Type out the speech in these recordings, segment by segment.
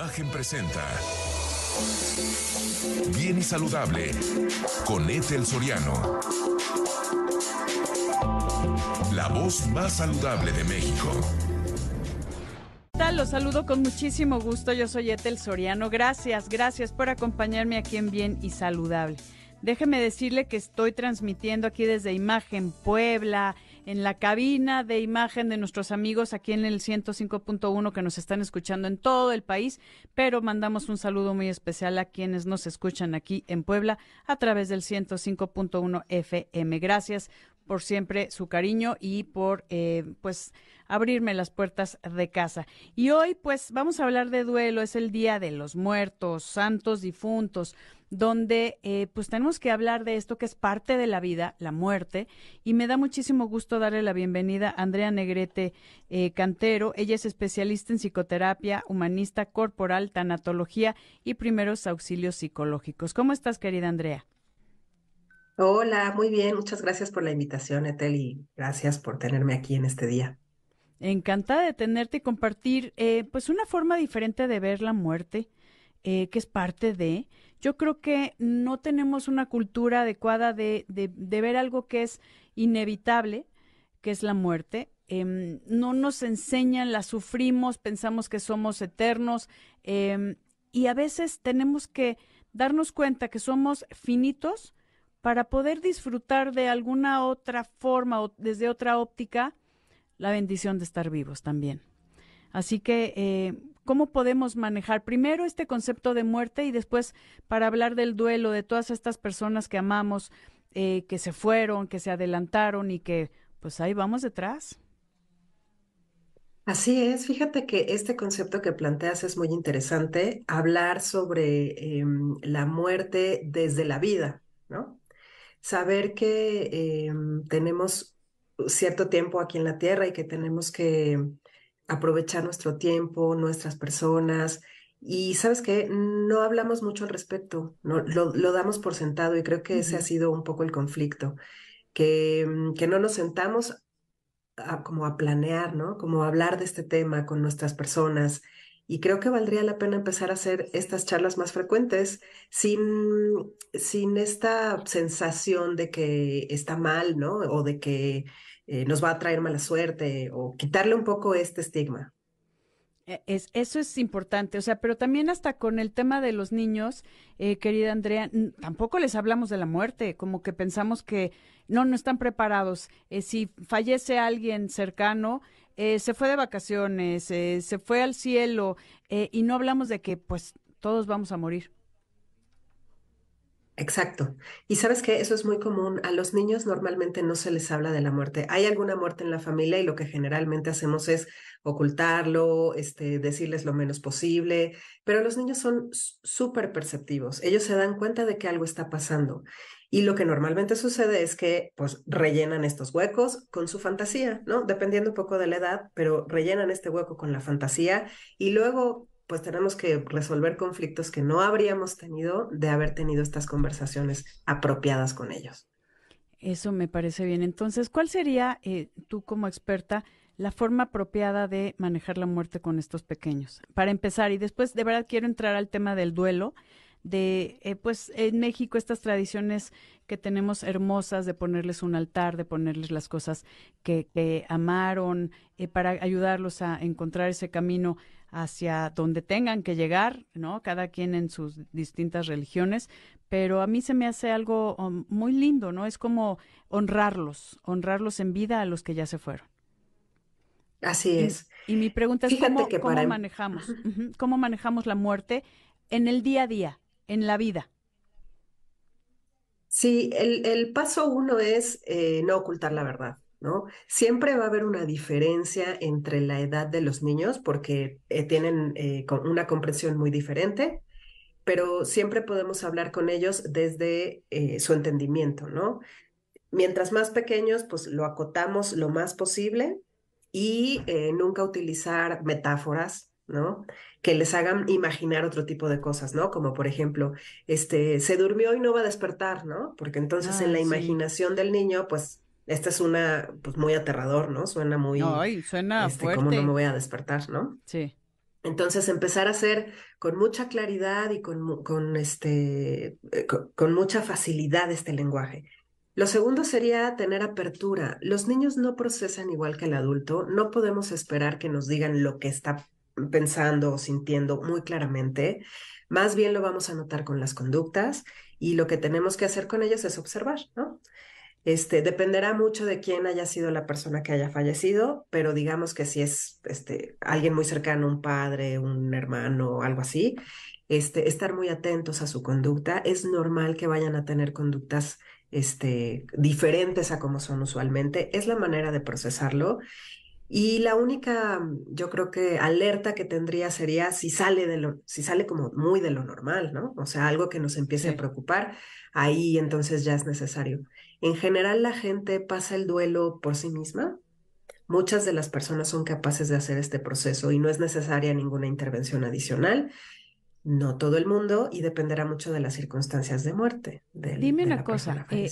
Imagen presenta Bien y Saludable con Ethel Soriano. La voz más saludable de México. Los saludo con muchísimo gusto. Yo soy Ethel Soriano. Gracias, gracias por acompañarme aquí en Bien y Saludable. Déjeme decirle que estoy transmitiendo aquí desde Imagen Puebla, en la cabina de imagen de nuestros amigos aquí en el 105.1 que nos están escuchando en todo el país, pero mandamos un saludo muy especial a quienes nos escuchan aquí en Puebla a través del 105.1 FM. Gracias por siempre su cariño y por eh, pues abrirme las puertas de casa. Y hoy pues vamos a hablar de duelo, es el Día de los Muertos, Santos Difuntos donde eh, pues tenemos que hablar de esto que es parte de la vida, la muerte, y me da muchísimo gusto darle la bienvenida a Andrea Negrete eh, Cantero. Ella es especialista en psicoterapia, humanista corporal, tanatología y primeros auxilios psicológicos. ¿Cómo estás, querida Andrea? Hola, muy bien. Muchas gracias por la invitación, Etel, y gracias por tenerme aquí en este día. Encantada de tenerte y compartir, eh, pues, una forma diferente de ver la muerte, que es parte de, yo creo que no tenemos una cultura adecuada de, de, ver algo que es inevitable, que es la muerte. Em, no nos enseñan, la sufrimos, pensamos que somos eternos em, y a veces tenemos que darnos cuenta que somos finitos para poder disfrutar de alguna otra forma o desde otra óptica la bendición de estar vivos también. Así que eh, cómo podemos manejar primero este concepto de muerte y después para hablar del duelo de todas estas personas que amamos, eh, que se fueron, que se adelantaron y que pues ahí vamos detrás. Así es, fíjate que este concepto que planteas es muy interesante, hablar sobre em, la muerte desde la vida, ¿no? Saber que em, tenemos cierto tiempo aquí en la tierra y que tenemos que aprovechar nuestro tiempo, nuestras personas. Y sabes que no hablamos mucho al respecto, no, lo, damos por sentado y creo que ese ha sido un poco el conflicto, que, mm, que no nos sentamos a, como a planear, ¿no? Como a hablar de este tema con nuestras personas. Y creo que valdría la pena empezar a hacer estas charlas más frecuentes sin, sin esta sensación de que está mal, ¿no? O de que eh, nos va a traer mala suerte o quitarle un poco este estigma. E, es, eso es importante, o sea, pero también hasta con el tema de los niños, eh, querida Andrea, tampoco les hablamos de la muerte, como que pensamos que no, no están preparados. Eh, si fallece alguien cercano, se fue de vacaciones, se fue al cielo y no hablamos de que pues todos vamos a morir. Exacto. Y sabes que eso es muy común. A los niños normalmente no se les habla de la muerte. Hay alguna muerte en la familia y lo que generalmente hacemos es ocultarlo, este, decirles lo menos posible, pero los niños son súper perceptivos. Ellos se dan cuenta de que algo está pasando. Y lo que normalmente sucede es que pues rellenan estos huecos con su fantasía, ¿no? Dependiendo un poco de la edad, pero rellenan este hueco con la fantasía y luego pues tenemos que resolver conflictos que no habríamos tenido de haber tenido estas conversaciones apropiadas con ellos. Eso me parece bien. Entonces, ¿cuál sería, eh, tú como experta, la forma apropiada de manejar la muerte con estos pequeños? Para empezar, y después de verdad quiero entrar al tema del duelo, de, eh, pues en México estas tradiciones que tenemos hermosas de ponerles un altar, de ponerles las cosas que, amaron, eh, para ayudarlos a encontrar ese camino hacia donde tengan que llegar, ¿no? Cada quien en sus distintas religiones, pero a mí se me hace algo um, muy lindo, ¿no? Es como honrarlos, honrarlos en vida a los que ya se fueron. Así es. Y, mi pregunta es cómo, cómo manejamos, cómo manejamos la muerte en el día a día, en la vida. Sí, el, paso uno es eh, no ocultar la verdad. ¿no? Siempre va a haber una diferencia entre la edad de los niños porque eh, tienen eh, una comprensión muy diferente, pero siempre podemos hablar con ellos desde su entendimiento, ¿no? Mientras más pequeños, pues lo acotamos lo más posible y nunca utilizar metáforas, ¿no? Que les hagan imaginar otro tipo de cosas, ¿no? Como por ejemplo, este, se durmió y no va a despertar, ¿no? Porque entonces en la imaginación del niño, pues esta es una, pues muy aterrador, ¿no? Suena muy... Ay, suena este, fuerte. Como no me voy a despertar, ¿no? Sí. Entonces, empezar a hacer con mucha claridad y con, con este, eh, con, mucha facilidad este lenguaje. Lo segundo sería tener apertura. Los niños no procesan igual que el adulto. No podemos esperar que nos digan lo que está pensando o sintiendo muy claramente. Más bien lo vamos a notar con las conductas y lo que tenemos que hacer con ellos es observar, ¿no? Este, dependerá mucho de quién haya sido la persona que haya fallecido, pero digamos que si es este, alguien muy cercano, un padre, un hermano, algo así, este, estar muy atentos a su conducta. Es normal que vayan a tener conductas este, diferentes a como son usualmente. Es la manera de procesarlo. Y la única, yo creo que alerta que tendría sería si sale de lo, si sale como muy de lo normal, ¿no? O sea, algo que nos empiece a preocupar, ahí entonces ya es necesario. En general la gente pasa el duelo por sí misma. Muchas de las personas son capaces de hacer este proceso y no es necesaria ninguna intervención adicional. No todo el mundo y dependerá mucho de las circunstancias de muerte. Dime una cosa, eh,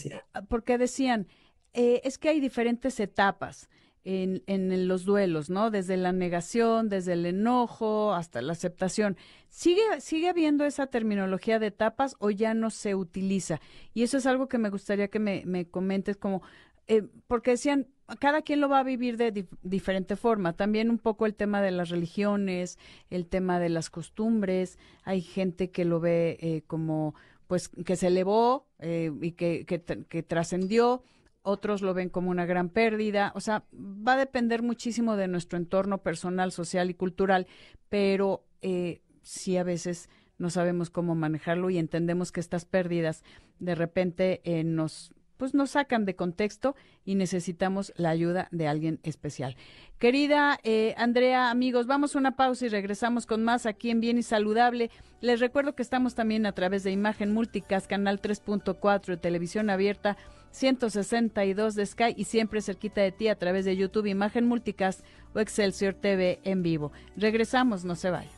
porque decían, eh, es que hay diferentes etapas. En, en, los duelos, ¿no? Desde la negación, desde el enojo hasta la aceptación. ¿Sigue, ¿Sigue habiendo esa terminología de etapas o ya no se utiliza? Y eso es algo que me gustaría que me, me comentes como, eh, porque decían, cada quien lo va a vivir de diferente forma. También un poco el tema de las religiones, el tema de las costumbres. Hay gente que lo ve eh, como, pues, que se elevó eh, y que, que trascendió otros lo ven como una gran pérdida, o sea, va a depender muchísimo de nuestro entorno personal, social y cultural, pero eh, sí a veces no sabemos cómo manejarlo y entendemos que estas pérdidas de repente eh, nos pues nos sacan de contexto y necesitamos la ayuda de alguien especial. Querida eh, Andrea, amigos, vamos a una pausa y regresamos con más aquí en Bien y Saludable. Les recuerdo que estamos también a través de Imagen Multicast, Canal 3.4 de Televisión Abierta 162 de Sky y siempre cerquita de ti a través de YouTube, Imagen Multicast o Excelsior TV en vivo. Regresamos, no se vaya.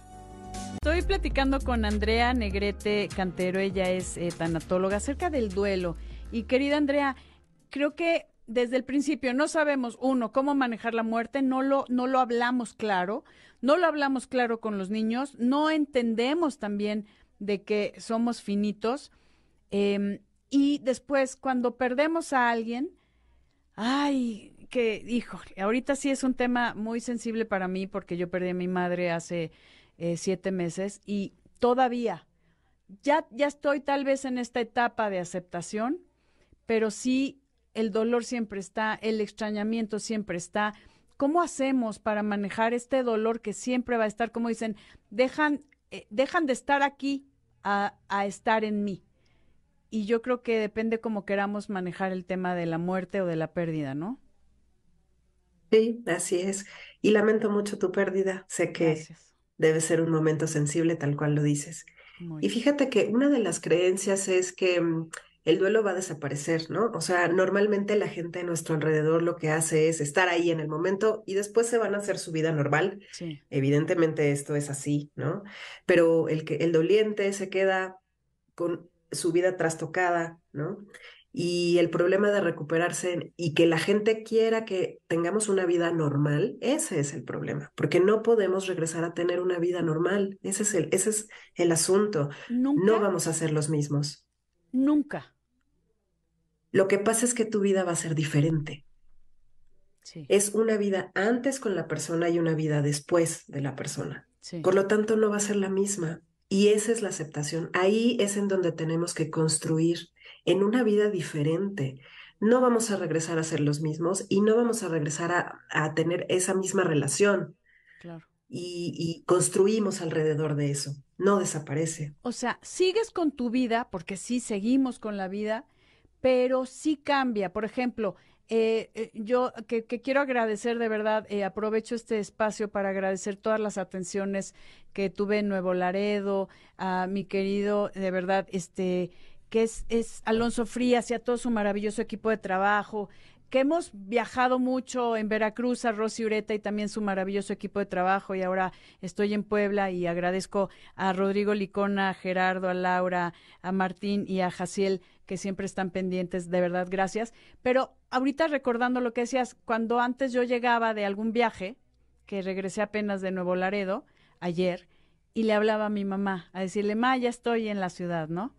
Estoy platicando con Andrea Negrete Cantero, ella es eh, tanatóloga, acerca del duelo. Y querida Andrea, creo que desde el principio no sabemos, uno, cómo manejar la muerte, no lo, no lo hablamos claro, no lo hablamos claro con los niños, no entendemos también de que somos finitos. Eh, y después, cuando perdemos a alguien, ay, que, hijo, ahorita sí es un tema muy sensible para mí porque yo perdí a mi madre hace eh, siete meses y todavía, ya, ya estoy tal vez en esta etapa de aceptación, pero sí el dolor siempre está, el extrañamiento siempre está. ¿Cómo hacemos para manejar este dolor que siempre va a estar, como dicen, dejan, eh, dejan de estar aquí a, a estar en mí? y yo creo que depende cómo queramos manejar el tema de la muerte o de la pérdida, ¿no? Sí, así es. Y lamento mucho tu pérdida. Sé que debe ser un momento sensible, tal cual lo dices. y fíjate que una de las creencias es que mm, el duelo va a desaparecer, ¿no? O sea, normalmente la gente a nuestro alrededor lo que hace es estar ahí en el momento y después se van a hacer su vida normal. Sí. Evidentemente esto es así, ¿no? Pero el que el doliente se queda con su vida trastocada, ¿no? Y el problema de recuperarse y que la gente quiera que tengamos una vida normal, ese es el problema, porque no podemos regresar a tener una vida normal. Ese es el, ese es el asunto. No vamos a ser los mismos. Nunca. Lo que pasa es que tu vida va a ser diferente. Sí. Es una vida antes con la persona y una vida después de la persona. Por lo tanto, no va a ser la misma. Y esa es la aceptación. Ahí es en donde tenemos que construir en una vida diferente. No vamos a regresar a ser los mismos y no vamos a regresar a, tener esa misma relación. Claro. Y, y, construimos alrededor de eso. No desaparece. O sea, sigues con tu vida, porque sí seguimos con la vida, pero sí cambia. Por ejemplo, eh, eh, yo que, quiero agradecer de verdad, eh, aprovecho este espacio para agradecer todas las atenciones que tuve en Nuevo Laredo, a mi querido, de verdad, este, que es, es Alonso Frías y a todo su maravilloso equipo de trabajo, que hemos viajado mucho en Veracruz, a Rosy Ureta y también su maravilloso equipo de trabajo y ahora estoy en Puebla y agradezco a Rodrigo Licona, a Gerardo, a Laura, a Martín y a Jaciel que siempre están pendientes, de verdad, gracias. Pero ahorita recordando lo que decías, cuando antes yo llegaba de algún viaje, que regresé apenas de Nuevo Laredo, ayer y le hablaba a mi mamá a decirle, ma, ya estoy en la ciudad, ¿no?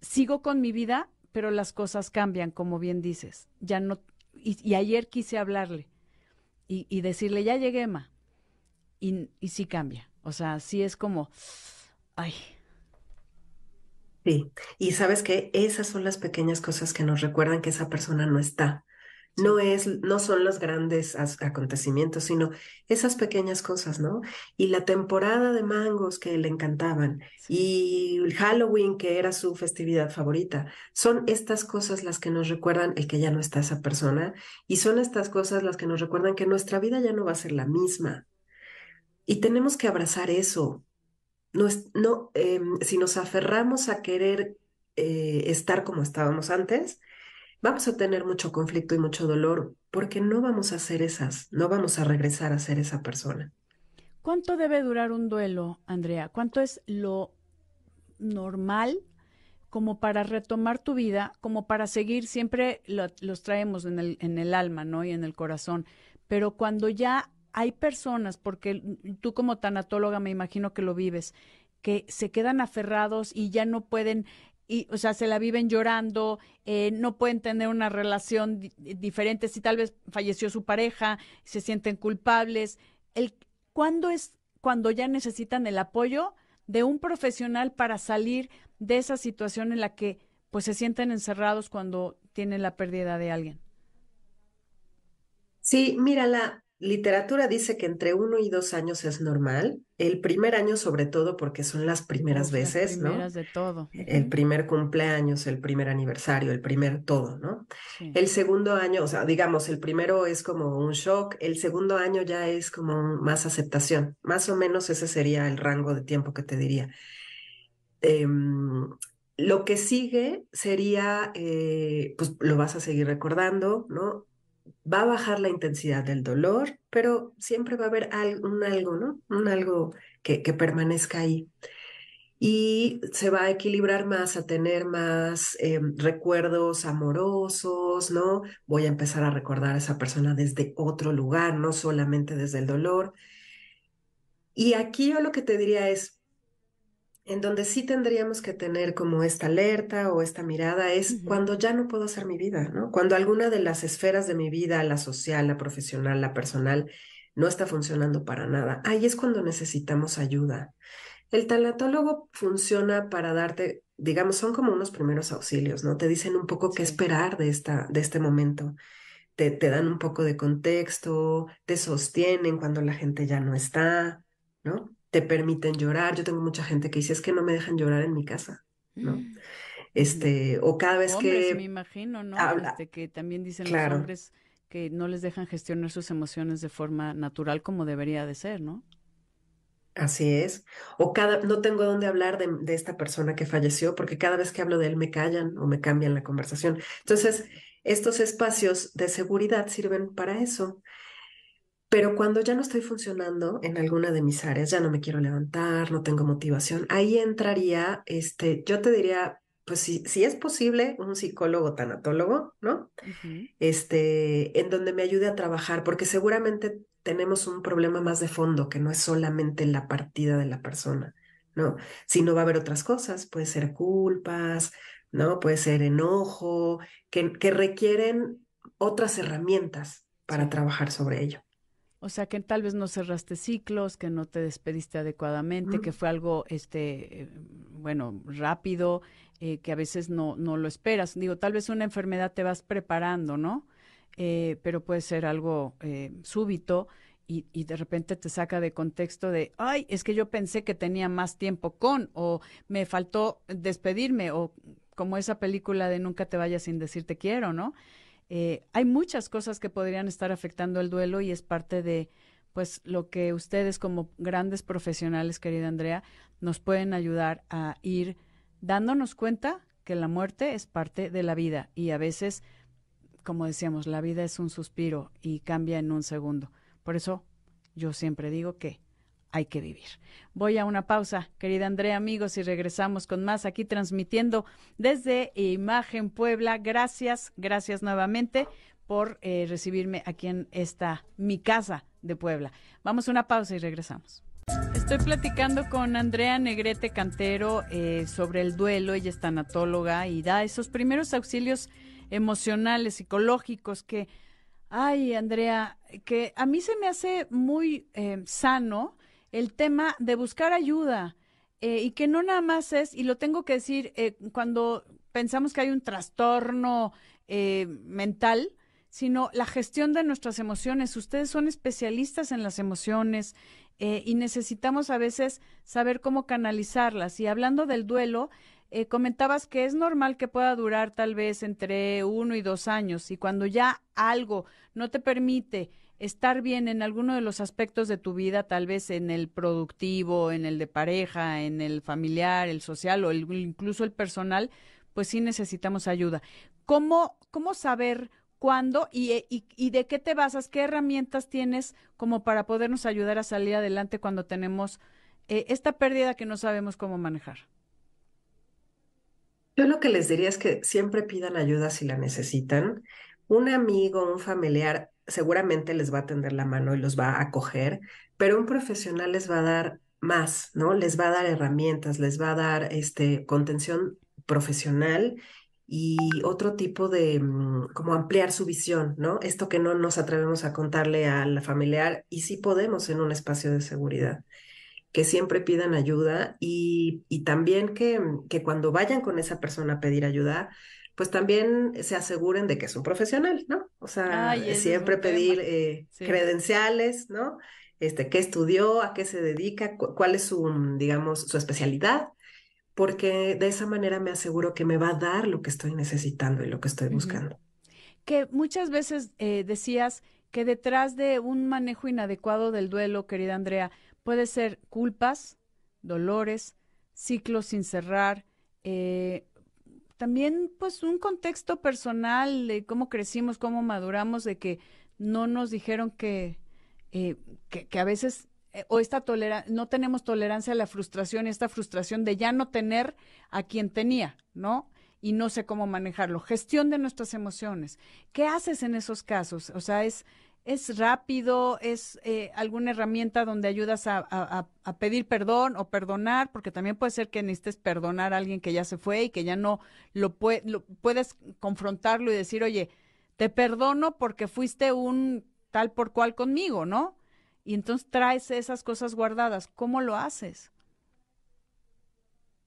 Sigo con mi vida, pero las cosas cambian, como bien dices. Ya no, y, ayer quise hablarle y, decirle, ya llegué, ma. Y, y sí cambia. O sea, sí es como, ay, Sí, y sabes que esas son las pequeñas cosas que nos recuerdan que esa persona no está. No es, no son los grandes acontecimientos, sino esas pequeñas cosas, ¿no? Y la temporada de mangos que le encantaban y el Halloween que era su festividad favorita. Son estas cosas las que nos recuerdan el que ya no está esa persona y son estas cosas las que nos recuerdan que nuestra vida ya no va a ser la misma. Y tenemos que abrazar eso, no, no em, si nos aferramos a querer eh, estar como estábamos antes, vamos a tener mucho conflicto y mucho dolor porque no vamos a ser esas, no vamos a regresar a ser esa persona. ¿Cuánto debe durar un duelo, Andrea? ¿Cuánto es lo normal como para retomar tu vida, como para seguir, siempre los traemos en el, en el alma, ¿no? Y en el corazón, pero cuando ya hay personas, porque tú como tanatóloga me imagino que lo vives, que se quedan aferrados y ya no pueden, y, o sea, se la viven llorando, eh, no pueden tener una relación diferente, si tal vez falleció su pareja, se sienten culpables. El, ¿Cuándo es cuando ya necesitan el apoyo de un profesional para salir de esa situación en la que pues se sienten encerrados cuando tienen la pérdida de alguien? Sí, mira, la, literatura dice que entre uno y dos años es normal. El primer año, sobre todo, porque son las primeras veces, las primeras de todo. El primer cumpleaños, el primer aniversario, el primer todo, ¿no? El segundo año, o sea, digamos, el primero es como un shock, el segundo año ya es como más aceptación. Más o menos ese sería el rango de tiempo que te diría. Em, lo que sigue sería, eh, pues lo vas a seguir recordando, ¿no? Va a bajar la intensidad del dolor, pero siempre va a haber un algo, ¿no? Un algo que, permanezca ahí. Y se va a equilibrar más, a tener más em, recuerdos amorosos, ¿no? Voy a empezar a recordar a esa persona desde otro lugar, no solamente desde el dolor. Y aquí yo lo que te diría es, en donde sí tendríamos que tener como esta alerta o esta mirada es cuando ya no puedo hacer mi vida, ¿no? Cuando alguna de las esferas de mi vida, la social, la profesional, la personal, no está funcionando para nada. Ahí es cuando necesitamos ayuda. El tanatólogo funciona para darte, digamos, son como unos primeros auxilios, ¿no? Te dicen un poco qué esperar de, esta, de este momento. Te, te dan un poco de contexto, te sostienen cuando la gente ya no está, ¿no? Te permiten llorar. Yo tengo mucha gente que dice, es que no me dejan llorar en mi casa, ¿no? Mm. Este, o cada vez que... me imagino, ¿no? Este, que también dicen los hombres que no les dejan gestionar sus emociones de forma natural como debería de ser, ¿no? Así es. O cada, no tengo dónde hablar de, de, esta persona que falleció porque cada vez que hablo de él me callan o me cambian la conversación. Entonces, estos espacios de seguridad sirven para eso. Pero cuando ya no estoy funcionando en alguna de mis áreas, ya no me quiero levantar, no tengo motivación, ahí entraría, este, yo te diría, pues si, si es posible, un psicólogo tanatólogo, ¿no? Este, en donde me ayude a trabajar, porque seguramente tenemos un problema más de fondo, que no es solamente la partida de la persona, ¿no? Sino va a haber otras cosas, puede ser culpas, ¿no? Puede ser enojo, que, que requieren otras herramientas para trabajar sobre ello. O sea, que tal vez no cerraste ciclos, que no te despediste adecuadamente, que fue algo, este, eh, bueno, rápido, eh, que a veces no, no lo esperas. Digo, tal vez una enfermedad te vas preparando, ¿no? Eh, pero puede ser algo súbito y, y, de repente te saca de contexto de, ay, es que yo pensé que tenía más tiempo con, o me faltó despedirme, o como esa película de Nunca te vayas sin decir te quiero, ¿no? Eh, hay muchas cosas que podrían estar afectando el duelo y es parte de pues lo que ustedes como grandes profesionales, querida Andrea, nos pueden ayudar a ir dándonos cuenta que la muerte es parte de la vida y a veces, como decíamos, la vida es un suspiro y cambia en un segundo. Por eso yo siempre digo que hay que vivir. Voy a una pausa, querida Andrea, amigos, y regresamos con más aquí transmitiendo desde Imagen Puebla. Gracias, gracias nuevamente por eh, recibirme aquí en esta mi casa de Puebla. Vamos a una pausa y regresamos. Estoy platicando con Andrea Negrete Cantero eh, sobre el duelo. Ella es tanatóloga y da esos primeros auxilios emocionales, psicológicos que, ay, Andrea, que a mí se me hace muy eh, sano el tema de buscar ayuda eh, y que no nada más es, y lo tengo que decir, cuando pensamos que hay un trastorno mental, sino la gestión de nuestras emociones. Ustedes son especialistas en las emociones, eh, y necesitamos a veces saber cómo canalizarlas. Y hablando del duelo, eh, comentabas que es normal que pueda durar tal vez entre uno y dos años y cuando ya algo no te permite estar bien en alguno de los aspectos de tu vida, tal vez en el productivo, en el de pareja, en el familiar, el social o incluso el personal, pues sí necesitamos ayuda. ¿Cómo, cómo saber cuándo eh, y, y, de qué te basas, qué herramientas tienes como para podernos ayudar a salir adelante cuando tenemos eh, esta pérdida que no sabemos cómo manejar. Yo lo que les diría es que siempre pidan ayuda si la necesitan. Un amigo, un familiar seguramente les va a tender la mano y los va a acoger, pero un profesional les va a dar más, ¿no? Les va a dar herramientas, les va a dar este contención profesional y otro tipo de, mm, como ampliar su visión, ¿no? Esto que no nos atrevemos a contarle a la familiar y sí podemos en un espacio de seguridad, que siempre pidan ayuda y, también mm, que cuando vayan con esa persona a pedir ayuda, pues también se aseguren de que es un profesional, ¿no? O sea, siempre pedir eh, credenciales, ¿no? Este, qué estudió, a qué se dedica, cuál es su, mm, digamos, su especialidad porque de esa manera me aseguro que me va a dar lo que estoy necesitando y lo que estoy buscando. Que muchas veces eh, decías que detrás de un manejo inadecuado del duelo, querida Andrea, puede ser culpas, dolores, ciclos sin cerrar, eh, también pues un contexto personal de cómo crecimos, cómo maduramos, de que no nos dijeron que, eh, que, a veces eh, o esta tolerancia, no tenemos tolerancia a la frustración, esta frustración de ya no tener a quien tenía, ¿no? Y no sé cómo manejarlo. Gestión de nuestras emociones. ¿Qué haces en esos casos? O sea, es, es rápido, es eh, alguna herramienta donde ayudas a, a, pedir perdón o perdonar, porque también puede ser que necesites perdonar a alguien que ya se fue y que ya no lo, puede, lo puedes confrontarlo y decir, oye, te perdono porque fuiste un tal por cual conmigo, ¿no? y entonces traes esas cosas guardadas. ¿Cómo lo haces?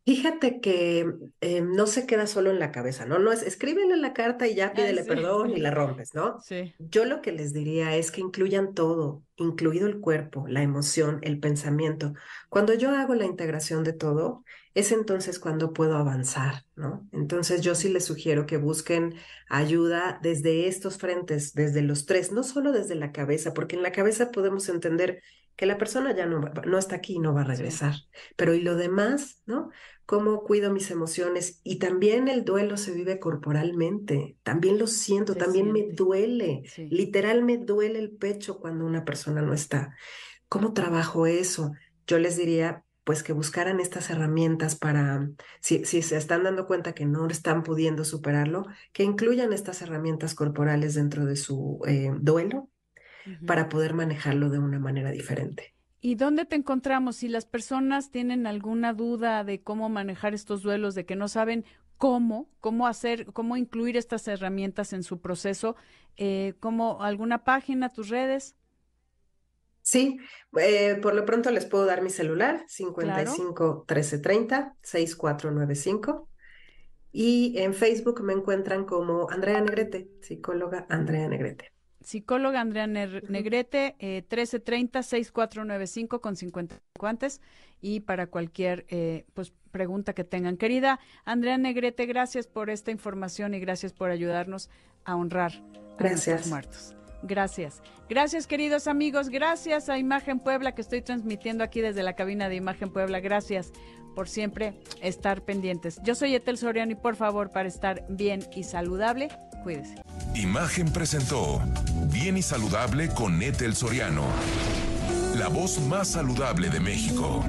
Fíjate que eh, no se queda solo en la cabeza, ¿no? No es escríbele la carta y ya pídele perdón y la rompes, ¿no? Sí. Yo lo que les diría es que incluyan todo, incluido el cuerpo, la emoción, el pensamiento. Cuando yo hago la integración de todo, es entonces cuando puedo avanzar, ¿no? Entonces yo sí les sugiero que busquen ayuda desde estos frentes, desde los tres, no solo desde la cabeza, porque en la cabeza podemos entender que la persona ya no, no está aquí, no va a regresar. Pero y lo demás, ¿no? cómo cuido mis emociones y también el duelo se vive corporalmente, también lo siento, también me duele, literal me duele el pecho cuando una persona no está. ¿Cómo trabajo eso? Yo les diría pues que buscaran estas herramientas para, si, si se están dando cuenta que no están pudiendo superarlo, que incluyan estas herramientas corporales dentro de su eh, duelo para poder manejarlo de una manera diferente. ¿Y dónde te encontramos? Si las personas tienen alguna duda de cómo manejar estos duelos, de que no saben cómo, cómo hacer, cómo incluir estas herramientas en su proceso, eh, ¿cómo alguna página, tus redes? Sí, eh, por lo pronto les puedo dar mi celular, 55 1330 6495. Y en Facebook me encuentran como Andrea Negrete, psicóloga Andrea Negrete psicóloga Andrea Negrete, eh, 1330-6495 con 50 guantes y para cualquier eh, pues, pregunta que tengan. Querida Andrea Negrete, gracias por esta información y gracias por ayudarnos a honrar a gracias. muertos. Gracias. Gracias, queridos amigos. Gracias a Imagen Puebla que estoy transmitiendo aquí desde la cabina de Imagen Puebla. Gracias por siempre estar pendientes. Yo soy Etel Soriano y por favor, para estar bien y saludable, Cuídese. Imagen presentó Bien y Saludable con Etel Soriano. La voz más saludable de México.